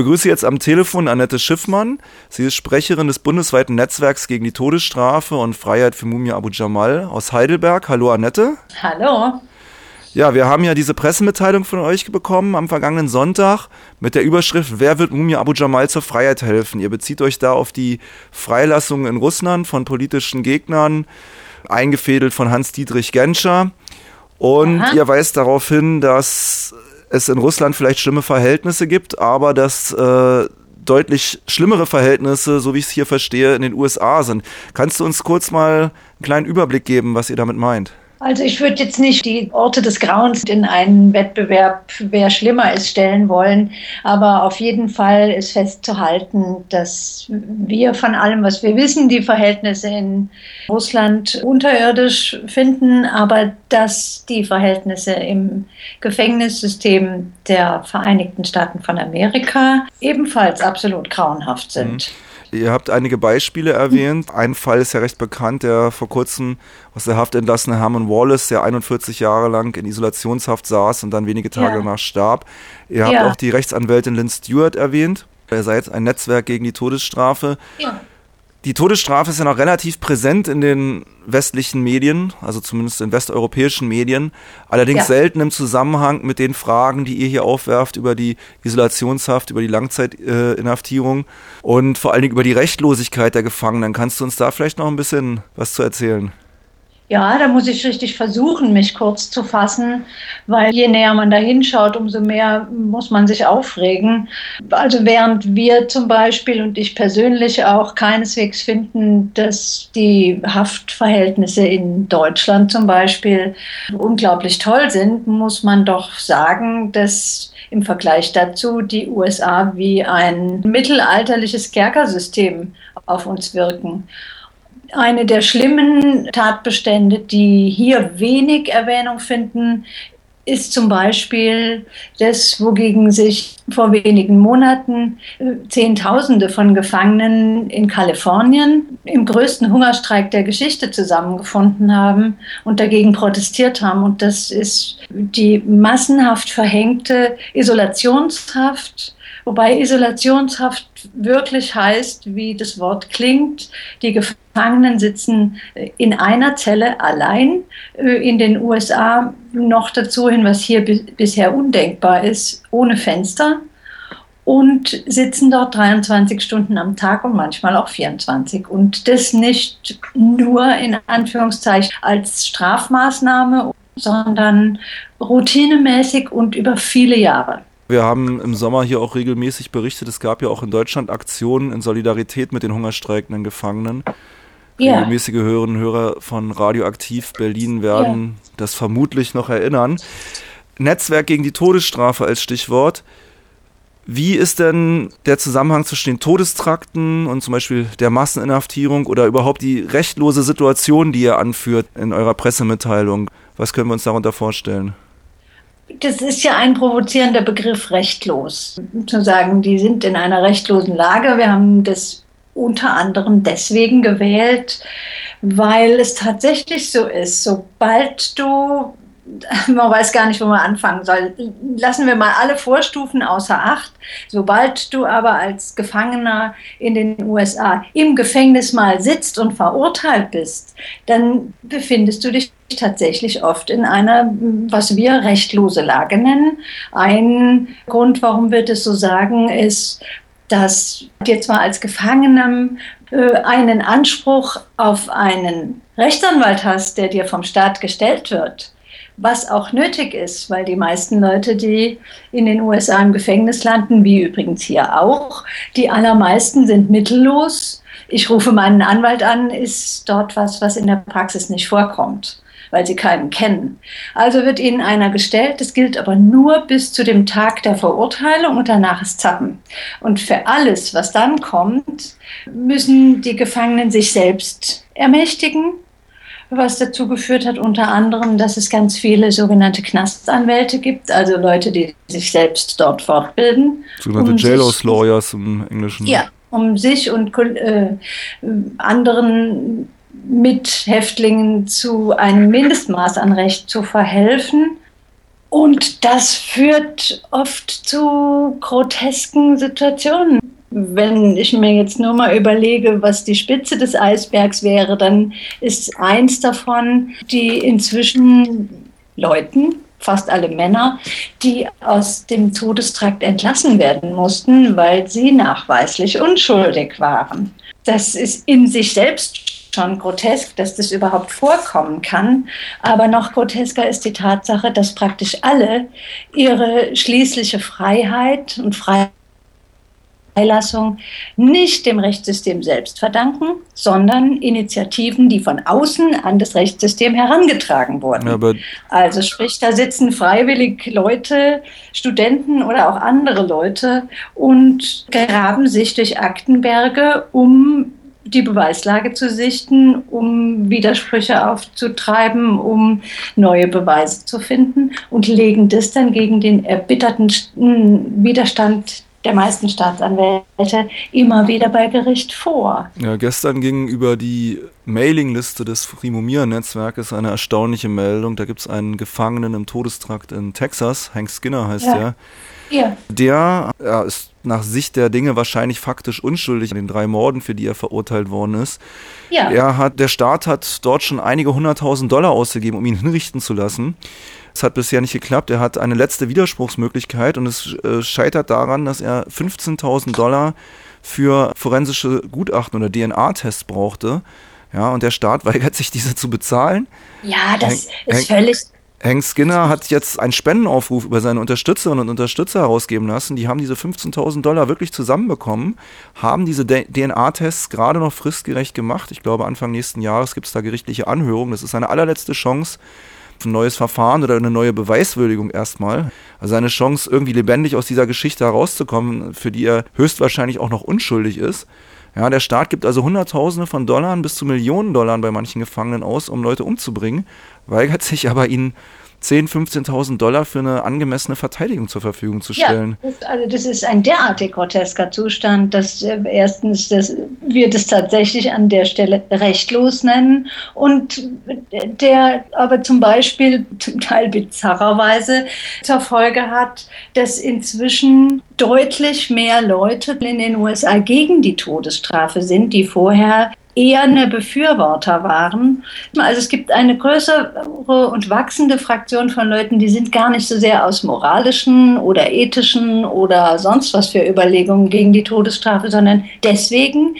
begrüße jetzt am Telefon Annette Schiffmann. Sie ist Sprecherin des bundesweiten Netzwerks gegen die Todesstrafe und Freiheit für Mumia Abu Jamal aus Heidelberg. Hallo Annette. Hallo. Ja, wir haben ja diese Pressemitteilung von euch bekommen am vergangenen Sonntag mit der Überschrift Wer wird Mumia Abu Jamal zur Freiheit helfen? Ihr bezieht euch da auf die Freilassung in Russland von politischen Gegnern, eingefädelt von Hans-Dietrich Genscher. Und Aha. ihr weist darauf hin, dass es in Russland vielleicht schlimme Verhältnisse gibt, aber dass äh, deutlich schlimmere Verhältnisse, so wie ich es hier verstehe, in den USA sind. Kannst du uns kurz mal einen kleinen Überblick geben, was ihr damit meint? Also ich würde jetzt nicht die Orte des Grauens in einen Wettbewerb, wer schlimmer ist, stellen wollen. Aber auf jeden Fall ist festzuhalten, dass wir von allem, was wir wissen, die Verhältnisse in Russland unterirdisch finden, aber dass die Verhältnisse im Gefängnissystem der Vereinigten Staaten von Amerika ebenfalls absolut grauenhaft sind. Mhm. Ihr habt einige Beispiele erwähnt. Ein Fall ist ja recht bekannt, der vor kurzem aus der Haft entlassene Herman Wallace, der 41 Jahre lang in Isolationshaft saß und dann wenige Tage ja. danach starb. Ihr habt ja. auch die Rechtsanwältin Lynn Stewart erwähnt. Ihr seid ein Netzwerk gegen die Todesstrafe. Ja. Die Todesstrafe ist ja noch relativ präsent in den westlichen Medien, also zumindest in westeuropäischen Medien, allerdings ja. selten im Zusammenhang mit den Fragen, die ihr hier aufwerft über die Isolationshaft, über die Langzeitinhaftierung und vor allen Dingen über die Rechtlosigkeit der Gefangenen. Kannst du uns da vielleicht noch ein bisschen was zu erzählen? Ja, da muss ich richtig versuchen, mich kurz zu fassen, weil je näher man da hinschaut, umso mehr muss man sich aufregen. Also während wir zum Beispiel und ich persönlich auch keineswegs finden, dass die Haftverhältnisse in Deutschland zum Beispiel unglaublich toll sind, muss man doch sagen, dass im Vergleich dazu die USA wie ein mittelalterliches Kerkersystem auf uns wirken. Eine der schlimmen Tatbestände, die hier wenig Erwähnung finden, ist zum Beispiel das, wogegen sich vor wenigen Monaten äh, Zehntausende von Gefangenen in Kalifornien im größten Hungerstreik der Geschichte zusammengefunden haben und dagegen protestiert haben. Und das ist die massenhaft verhängte Isolationshaft Wobei Isolationshaft wirklich heißt, wie das Wort klingt, die Gefangenen sitzen äh, in einer Zelle allein. Äh, in den USA noch dazu hin, was hier bisher undenkbar ist, ohne Fenster und sitzen dort 23 Stunden am Tag und manchmal auch 24. Und das nicht nur in Anführungszeichen als Strafmaßnahme, sondern routinemäßig und über viele Jahre. Wir haben im Sommer hier auch regelmäßig berichtet, es gab ja auch in Deutschland Aktionen in Solidarität mit den hungerstreikenden Gefangenen. Ja. Regelmäßige Hörerinnen und Hörer von Radioaktiv Berlin werden ja. das vermutlich noch erinnern. Netzwerk gegen die Todesstrafe als Stichwort. Wie ist denn der Zusammenhang zwischen den Todestrakten und zum Beispiel der Masseninhaftierung oder überhaupt die rechtlose Situation, die ihr anführt in eurer Pressemitteilung? Was können wir uns darunter vorstellen? Das ist ja ein provozierender Begriff, rechtlos. Zu sagen, die sind in einer rechtlosen Lage. Wir haben das unter anderem deswegen gewählt, weil es tatsächlich so ist, sobald du man weiß gar nicht, wo man anfangen soll. Lassen wir mal alle Vorstufen außer Acht. Sobald du aber als Gefangener in den USA im Gefängnis mal sitzt und verurteilt bist, dann befindest du dich tatsächlich oft in einer, was wir rechtlose Lage nennen. Ein Grund, warum wir das so sagen, ist, dass dir zwar als Gefangenem äh, einen Anspruch auf einen Rechtsanwalt hast, der dir vom Staat gestellt wird, was auch nötig ist, weil die meisten Leute, die in den USA im Gefängnis landen, wie übrigens hier auch, die allermeisten sind mittellos. Ich rufe meinen Anwalt an, ist dort was, was in der Praxis nicht vorkommt, weil sie keinen kennen. Also wird ihnen einer gestellt, das gilt aber nur bis zu dem Tag der Verurteilung und danach ist Zappen. Und für alles, was dann kommt, müssen die Gefangenen sich selbst ermächtigen was dazu geführt hat, unter anderem, dass es ganz viele sogenannte Knastanwälte gibt, also Leute, die sich selbst dort fortbilden. Sogenannte um Jailhouse Lawyers im Englischen. Ja, um sich und äh, anderen Mithäftlingen zu einem Mindestmaß an Recht zu verhelfen. Und das führt oft zu grotesken Situationen. Wenn ich mir jetzt nur mal überlege, was die Spitze des Eisbergs wäre, dann ist eins davon die inzwischen Leuten, fast alle Männer, die aus dem Todestrakt entlassen werden mussten, weil sie nachweislich unschuldig waren. Das ist in sich selbst schon grotesk, dass das überhaupt vorkommen kann. Aber noch grotesker ist die Tatsache, dass praktisch alle ihre schließliche Freiheit und Freilassung nicht dem Rechtssystem selbst verdanken, sondern Initiativen, die von außen an das Rechtssystem herangetragen wurden. Ja, also sprich, da sitzen freiwillig Leute, Studenten oder auch andere Leute und graben sich durch Aktenberge, um die Beweislage zu sichten, um Widersprüche aufzutreiben, um neue Beweise zu finden und legen das dann gegen den erbitterten Widerstand der meisten Staatsanwälte immer wieder bei Gericht vor. Ja, gestern ging über die Mailingliste des Frimomir-Netzwerkes eine erstaunliche Meldung. Da gibt es einen Gefangenen im Todestrakt in Texas, Hank Skinner heißt ja. der. Ja. Der ja, ist nach Sicht der Dinge wahrscheinlich faktisch unschuldig an den drei Morden, für die er verurteilt worden ist. Ja. Er hat, der Staat hat dort schon einige hunderttausend Dollar ausgegeben, um ihn hinrichten zu lassen. Es hat bisher nicht geklappt. Er hat eine letzte Widerspruchsmöglichkeit und es äh, scheitert daran, dass er 15.000 Dollar für forensische Gutachten oder DNA-Tests brauchte. Ja, und der Staat weigert sich, diese zu bezahlen. Ja, das Hank, ist völlig Hank Skinner hat jetzt einen Spendenaufruf über seine Unterstützerinnen und Unterstützer herausgeben lassen. Die haben diese 15.000 Dollar wirklich zusammenbekommen, haben diese DNA-Tests gerade noch fristgerecht gemacht. Ich glaube, Anfang nächsten Jahres gibt es da gerichtliche Anhörungen. Das ist seine allerletzte Chance ein neues Verfahren oder eine neue Beweiswürdigung erstmal. Also eine Chance, irgendwie lebendig aus dieser Geschichte herauszukommen, für die er höchstwahrscheinlich auch noch unschuldig ist. Ja, der Staat gibt also Hunderttausende von Dollar bis zu Millionen Dollar bei manchen Gefangenen aus, um Leute umzubringen weigert sich aber ihnen 10.000, 15.000 Dollar für eine angemessene Verteidigung zur Verfügung zu stellen. Ja, das, also das ist ein derartig grotesker Zustand, dass äh, erstens dass wir das tatsächlich an der Stelle rechtlos nennen und der aber zum Beispiel zum Teil bizarrerweise zur Folge hat, dass inzwischen deutlich mehr Leute in den USA gegen die Todesstrafe sind, die vorher eher eine Befürworter waren. Also es gibt eine größere und wachsende Fraktion von Leuten, die sind gar nicht so sehr aus moralischen oder ethischen oder sonst was für Überlegungen gegen die Todesstrafe, sondern deswegen,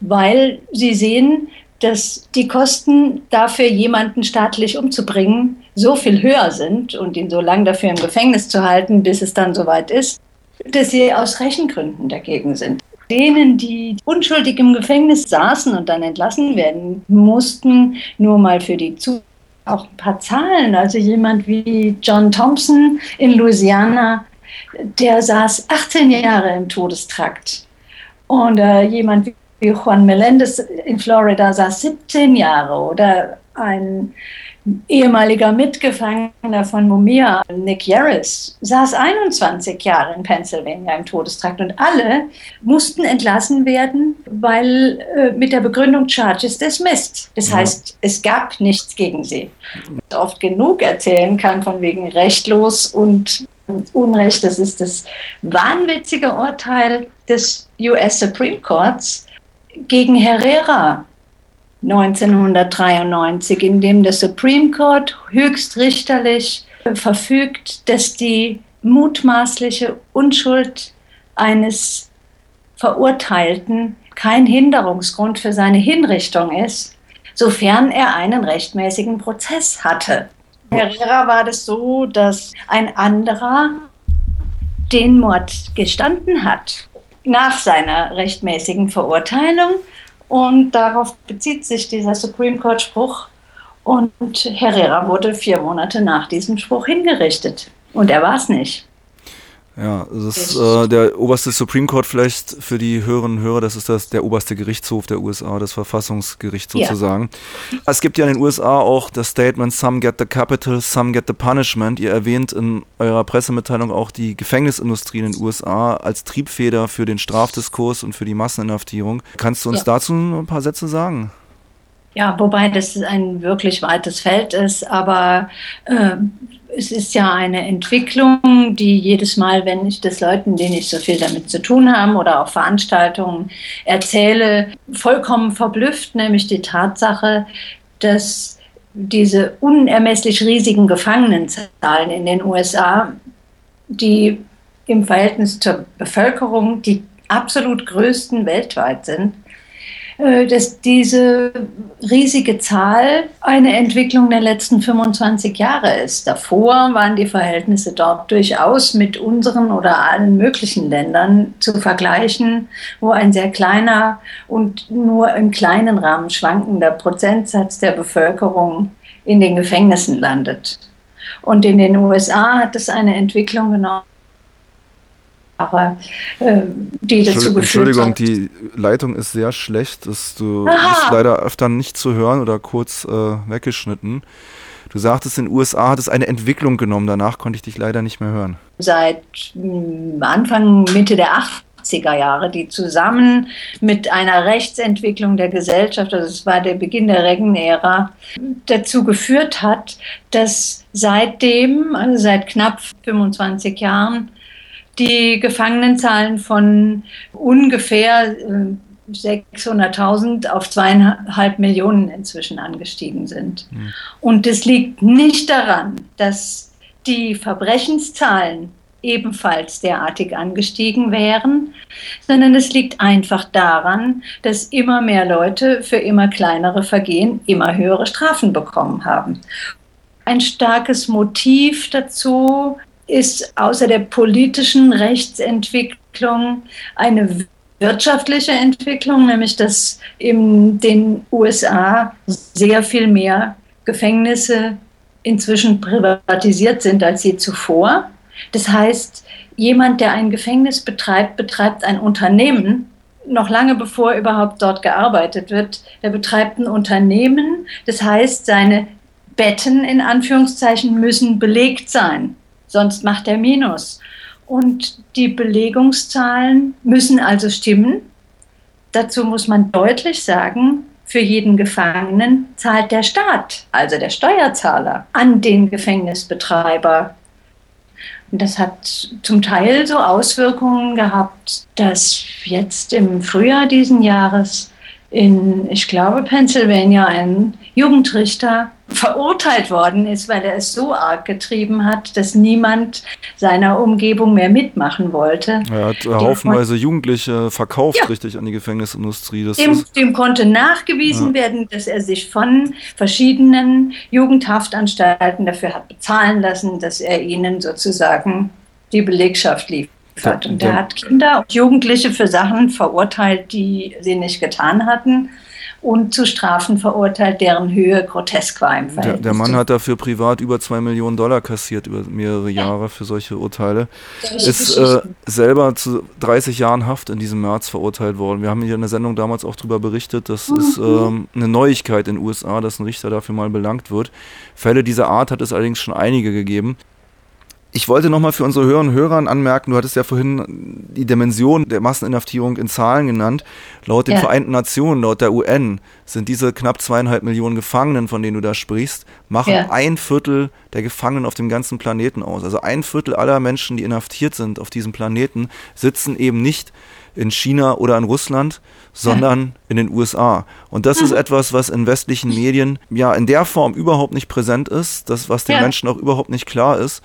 weil sie sehen, dass die Kosten dafür, jemanden staatlich umzubringen, so viel höher sind und ihn so lange dafür im Gefängnis zu halten, bis es dann soweit ist, dass sie aus Rechengründen dagegen sind denen, die unschuldig im Gefängnis saßen und dann entlassen werden mussten, nur mal für die Zukunft auch ein paar Zahlen. Also jemand wie John Thompson in Louisiana, der saß 18 Jahre im Todestrakt. Und äh, jemand wie Juan Melendez in Florida saß 17 Jahre. Oder ein ehemaliger Mitgefangener von Mumia, Nick Yaris, saß 21 Jahre in Pennsylvania im Todestrakt und alle mussten entlassen werden, weil äh, mit der Begründung Charges dismissed. Das ja. heißt, es gab nichts gegen sie. Oft genug erzählen kann von wegen rechtlos und Unrecht. Das ist das wahnwitzige Urteil des US Supreme Courts gegen Herrera 1993, in dem der Supreme Court höchstrichterlich verfügt, dass die mutmaßliche Unschuld eines Verurteilten kein Hinderungsgrund für seine Hinrichtung ist, sofern er einen rechtmäßigen Prozess hatte. Herrera war das so, dass ein anderer den Mord gestanden hat nach seiner rechtmäßigen Verurteilung und darauf bezieht sich dieser Supreme Court-Spruch. Und Herrera wurde vier Monate nach diesem Spruch hingerichtet. Und er war es nicht. Ja, das ist äh, der oberste Supreme Court vielleicht für die Hörerinnen und Hörer, das ist das der oberste Gerichtshof der USA, das Verfassungsgericht sozusagen. Ja. Es gibt ja in den USA auch das Statement Some get the capital, some get the punishment. Ihr erwähnt in eurer Pressemitteilung auch die Gefängnisindustrie in den USA als Triebfeder für den Strafdiskurs und für die Masseninhaftierung. Kannst du uns ja. dazu ein paar Sätze sagen? Ja, wobei das ein wirklich weites Feld ist, aber äh, es ist ja eine Entwicklung, die jedes Mal, wenn ich das Leuten, die nicht so viel damit zu tun haben oder auch Veranstaltungen erzähle, vollkommen verblüfft, nämlich die Tatsache, dass diese unermesslich riesigen Gefangenenzahlen in den USA, die im Verhältnis zur Bevölkerung die absolut größten weltweit sind, dass diese riesige Zahl eine Entwicklung der letzten 25 Jahre ist. Davor waren die Verhältnisse dort durchaus mit unseren oder allen möglichen Ländern zu vergleichen, wo ein sehr kleiner und nur im kleinen Rahmen schwankender Prozentsatz der Bevölkerung in den Gefängnissen landet. Und in den USA hat es eine Entwicklung genommen, äh, die dazu geführt Entschuldigung, hat. die Leitung ist sehr schlecht. Das, du Aha. bist leider öfter nicht zu hören oder kurz äh, weggeschnitten. Du sagtest, in den USA hat es eine Entwicklung genommen. Danach konnte ich dich leider nicht mehr hören. Seit hm, Anfang, Mitte der 80er Jahre, die zusammen mit einer Rechtsentwicklung der Gesellschaft, also es war der Beginn der Reagan-Ära, dazu geführt hat, dass seitdem, also seit knapp 25 Jahren, die Gefangenenzahlen von ungefähr 600.000 äh, auf zweieinhalb Millionen inzwischen angestiegen sind. Mhm. Und es liegt nicht daran, dass die Verbrechenszahlen ebenfalls derartig angestiegen wären, sondern es liegt einfach daran, dass immer mehr Leute für immer kleinere Vergehen immer höhere Strafen bekommen haben. Ein starkes Motiv dazu ist außer der politischen Rechtsentwicklung eine wirtschaftliche Entwicklung, nämlich dass in den USA sehr viel mehr Gefängnisse inzwischen privatisiert sind als je zuvor. Das heißt, jemand, der ein Gefängnis betreibt, betreibt ein Unternehmen, noch lange bevor überhaupt dort gearbeitet wird. Er betreibt ein Unternehmen, das heißt, seine Betten in Anführungszeichen müssen belegt sein sonst macht er Minus. Und die Belegungszahlen müssen also stimmen. Dazu muss man deutlich sagen, für jeden Gefangenen zahlt der Staat, also der Steuerzahler, an den Gefängnisbetreiber. Und das hat zum Teil so Auswirkungen gehabt, dass jetzt im Frühjahr diesen Jahres in, ich glaube, Pennsylvania ein Jugendrichter verurteilt worden ist, weil er es so arg getrieben hat, dass niemand seiner Umgebung mehr mitmachen wollte. Er hat haufenweise Jugendliche verkauft, ja. richtig, an die Gefängnisindustrie. Dem, dem, konnte nachgewiesen ja. werden, dass er sich von verschiedenen Jugendhaftanstalten dafür hat bezahlen lassen, dass er ihnen sozusagen die Belegschaft lief hat. Und der hat Kinder und Jugendliche für Sachen verurteilt, die sie nicht getan hatten und zu Strafen verurteilt, deren Höhe grotesk war im Verhältnis. Der, der Mann hat dafür privat über zwei Millionen Dollar kassiert über mehrere Jahre ja. für solche Urteile. Ist äh, selber zu 30 Jahren Haft in diesem März verurteilt worden. Wir haben hier in der Sendung damals auch darüber berichtet, das mhm. ist ähm, eine Neuigkeit in den USA, dass ein Richter dafür mal belangt wird. Fälle dieser Art hat es allerdings schon einige gegeben. Ich wollte nochmal für unsere Hörer und Hörer anmerken, du hattest ja vorhin die Dimension der Masseninhaftierung in Zahlen genannt. Laut den ja. Vereinten Nationen, laut der UN, sind diese knapp zweieinhalb Millionen Gefangenen, von denen du da sprichst, machen ja. ein Viertel der Gefangenen auf dem ganzen Planeten aus. Also ein Viertel aller Menschen, die inhaftiert sind auf diesem Planeten, sitzen eben nicht in China oder in Russland, sondern in den USA. Und das ist etwas, was in westlichen Medien ja in der Form überhaupt nicht präsent ist, das, was den ja. Menschen auch überhaupt nicht klar ist.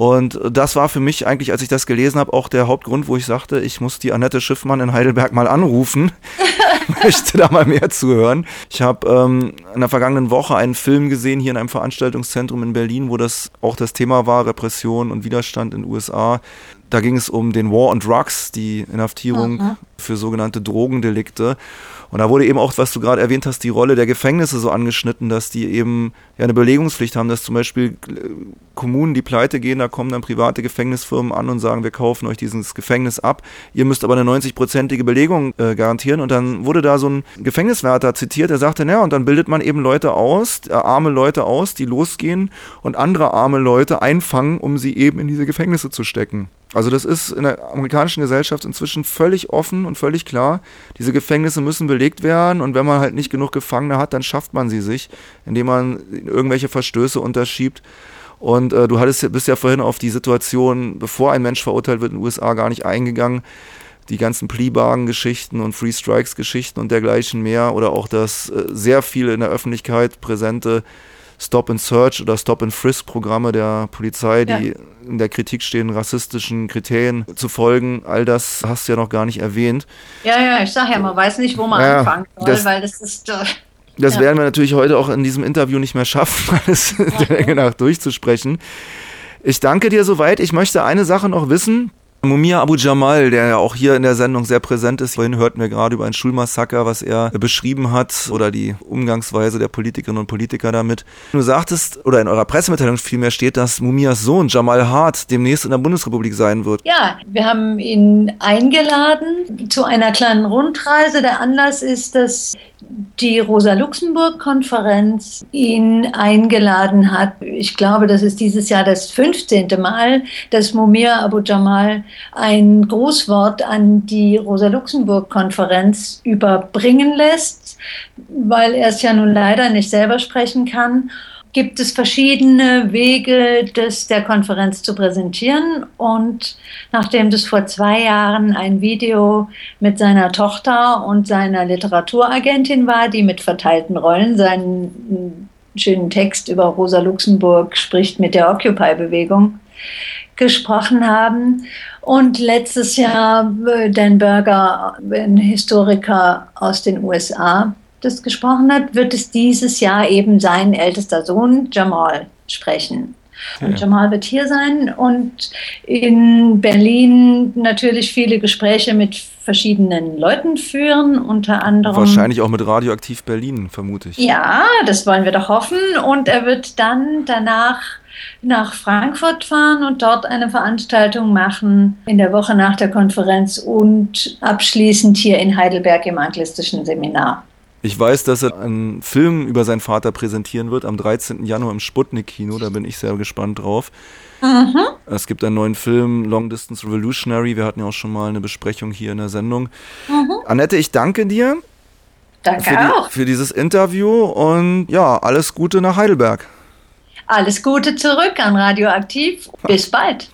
Und das war für mich eigentlich, als ich das gelesen habe, auch der Hauptgrund, wo ich sagte, ich muss die Annette Schiffmann in Heidelberg mal anrufen. möchte da mal mehr zuhören. Ich habe ähm, in der vergangenen Woche einen Film gesehen hier in einem Veranstaltungszentrum in Berlin, wo das auch das Thema war, Repression und Widerstand in den USA. Da ging es um den War on Drugs, die Inhaftierung Aha. für sogenannte Drogendelikte. Und da wurde eben auch, was du gerade erwähnt hast, die Rolle der Gefängnisse so angeschnitten, dass die eben ja eine Belegungspflicht haben, dass zum Beispiel äh, Kommunen, die pleite gehen, da kommen dann private Gefängnisfirmen an und sagen, wir kaufen euch dieses Gefängnis ab. Ihr müsst aber eine 90-prozentige Belegung äh, garantieren. Und dann wurde da so ein Gefängniswärter zitiert, der sagte, naja, und dann bildet man eben Leute aus, äh, arme Leute aus, die losgehen und andere arme Leute einfangen, um sie eben in diese Gefängnisse zu stecken. Also das ist in der amerikanischen Gesellschaft inzwischen völlig offen und völlig klar. Diese Gefängnisse müssen belegt werden und wenn man halt nicht genug Gefangene hat, dann schafft man sie sich, indem man irgendwelche Verstöße unterschiebt. Und äh, du hattest, bist ja vorhin auf die Situation, bevor ein Mensch verurteilt wird in den USA, gar nicht eingegangen. Die ganzen Plea-Bargain-Geschichten und Free Strikes-Geschichten und dergleichen mehr oder auch das äh, sehr viele in der Öffentlichkeit präsente Stop and Search oder Stop and Frisk Programme der Polizei, die ja. in der Kritik stehen, rassistischen Kriterien zu folgen. All das hast du ja noch gar nicht erwähnt. Ja, ja, ich sag ja, man weiß nicht, wo man ja, anfangen soll, das, weil das ist. Äh, das ja. werden wir natürlich heute auch in diesem Interview nicht mehr schaffen, alles der Länge nach durchzusprechen. Ich danke dir soweit. Ich möchte eine Sache noch wissen. Mumia Abu Jamal, der ja auch hier in der Sendung sehr präsent ist. Vorhin hörten wir gerade über ein Schulmassaker, was er beschrieben hat oder die Umgangsweise der Politikerinnen und Politiker damit. Du sagtest, oder in eurer Pressemitteilung vielmehr steht, dass Mumias Sohn Jamal Hart demnächst in der Bundesrepublik sein wird. Ja, wir haben ihn eingeladen zu einer kleinen Rundreise. Der Anlass ist, dass die Rosa-Luxemburg-Konferenz ihn eingeladen hat. Ich glaube, das ist dieses Jahr das 15. Mal, dass Mumia Abu Jamal ein Grußwort an die Rosa-Luxemburg-Konferenz überbringen lässt, weil er es ja nun leider nicht selber sprechen kann gibt es verschiedene Wege, das der Konferenz zu präsentieren. Und nachdem das vor zwei Jahren ein Video mit seiner Tochter und seiner Literaturagentin war, die mit verteilten Rollen seinen schönen Text über Rosa Luxemburg spricht mit der Occupy-Bewegung gesprochen haben. Und letztes Jahr äh, Dan Berger, ein Historiker aus den USA, das gesprochen hat, wird es dieses Jahr eben sein ältester Sohn Jamal sprechen. Und Jamal wird hier sein und in Berlin natürlich viele Gespräche mit verschiedenen Leuten führen, unter anderem. Wahrscheinlich auch mit Radioaktiv Berlin, vermute ich. Ja, das wollen wir doch hoffen. Und er wird dann danach nach Frankfurt fahren und dort eine Veranstaltung machen in der Woche nach der Konferenz und abschließend hier in Heidelberg im anglistischen Seminar. Ich weiß, dass er einen Film über seinen Vater präsentieren wird am 13. Januar im Sputnik-Kino. Da bin ich sehr gespannt drauf. Mhm. Es gibt einen neuen Film, Long Distance Revolutionary. Wir hatten ja auch schon mal eine Besprechung hier in der Sendung. Mhm. Annette, ich danke dir. Danke für die, auch. Für dieses Interview und ja, alles Gute nach Heidelberg. Alles Gute zurück an Radioaktiv. Bis bald.